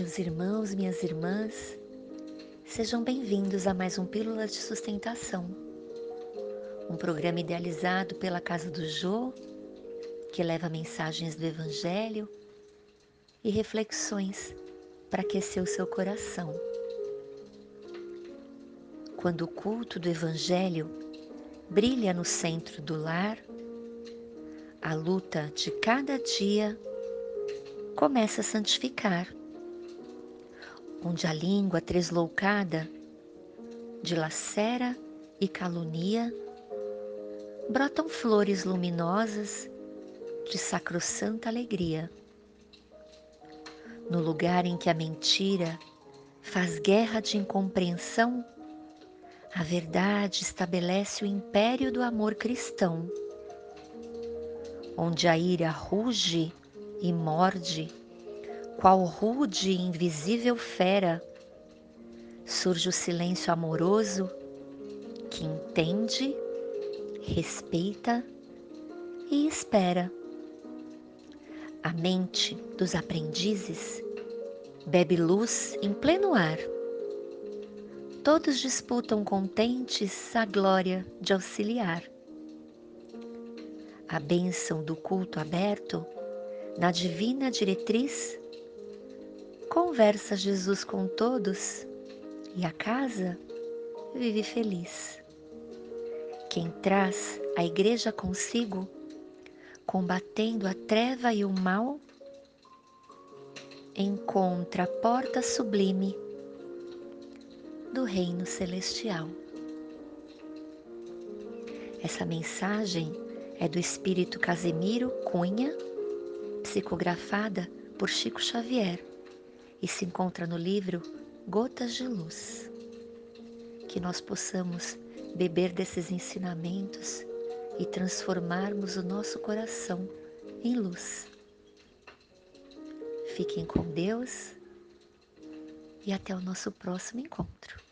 Meus irmãos, minhas irmãs, sejam bem-vindos a mais um Pílulas de Sustentação, um programa idealizado pela Casa do Jô, que leva mensagens do Evangelho e reflexões para aquecer o seu coração. Quando o culto do Evangelho brilha no centro do lar, a luta de cada dia começa a santificar, onde a língua tresloucada dilacera e calunia, brotam flores luminosas de sacrossanta alegria. No lugar em que a mentira faz guerra de incompreensão, a verdade estabelece o império do amor cristão, onde a ira ruge e morde, qual rude e invisível fera, surge o silêncio amoroso que entende, respeita e espera. A mente dos aprendizes bebe luz em pleno ar. Todos disputam contentes a glória de auxiliar. A bênção do culto aberto na divina diretriz, conversa Jesus com todos e a casa vive feliz. Quem traz a igreja consigo, combatendo a treva e o mal, encontra a porta sublime do reino celestial. Essa mensagem é do Espírito Casemiro Cunha psicografada por Chico Xavier e se encontra no livro Gotas de Luz. Que nós possamos beber desses ensinamentos e transformarmos o nosso coração em luz. Fiquem com Deus e até o nosso próximo encontro.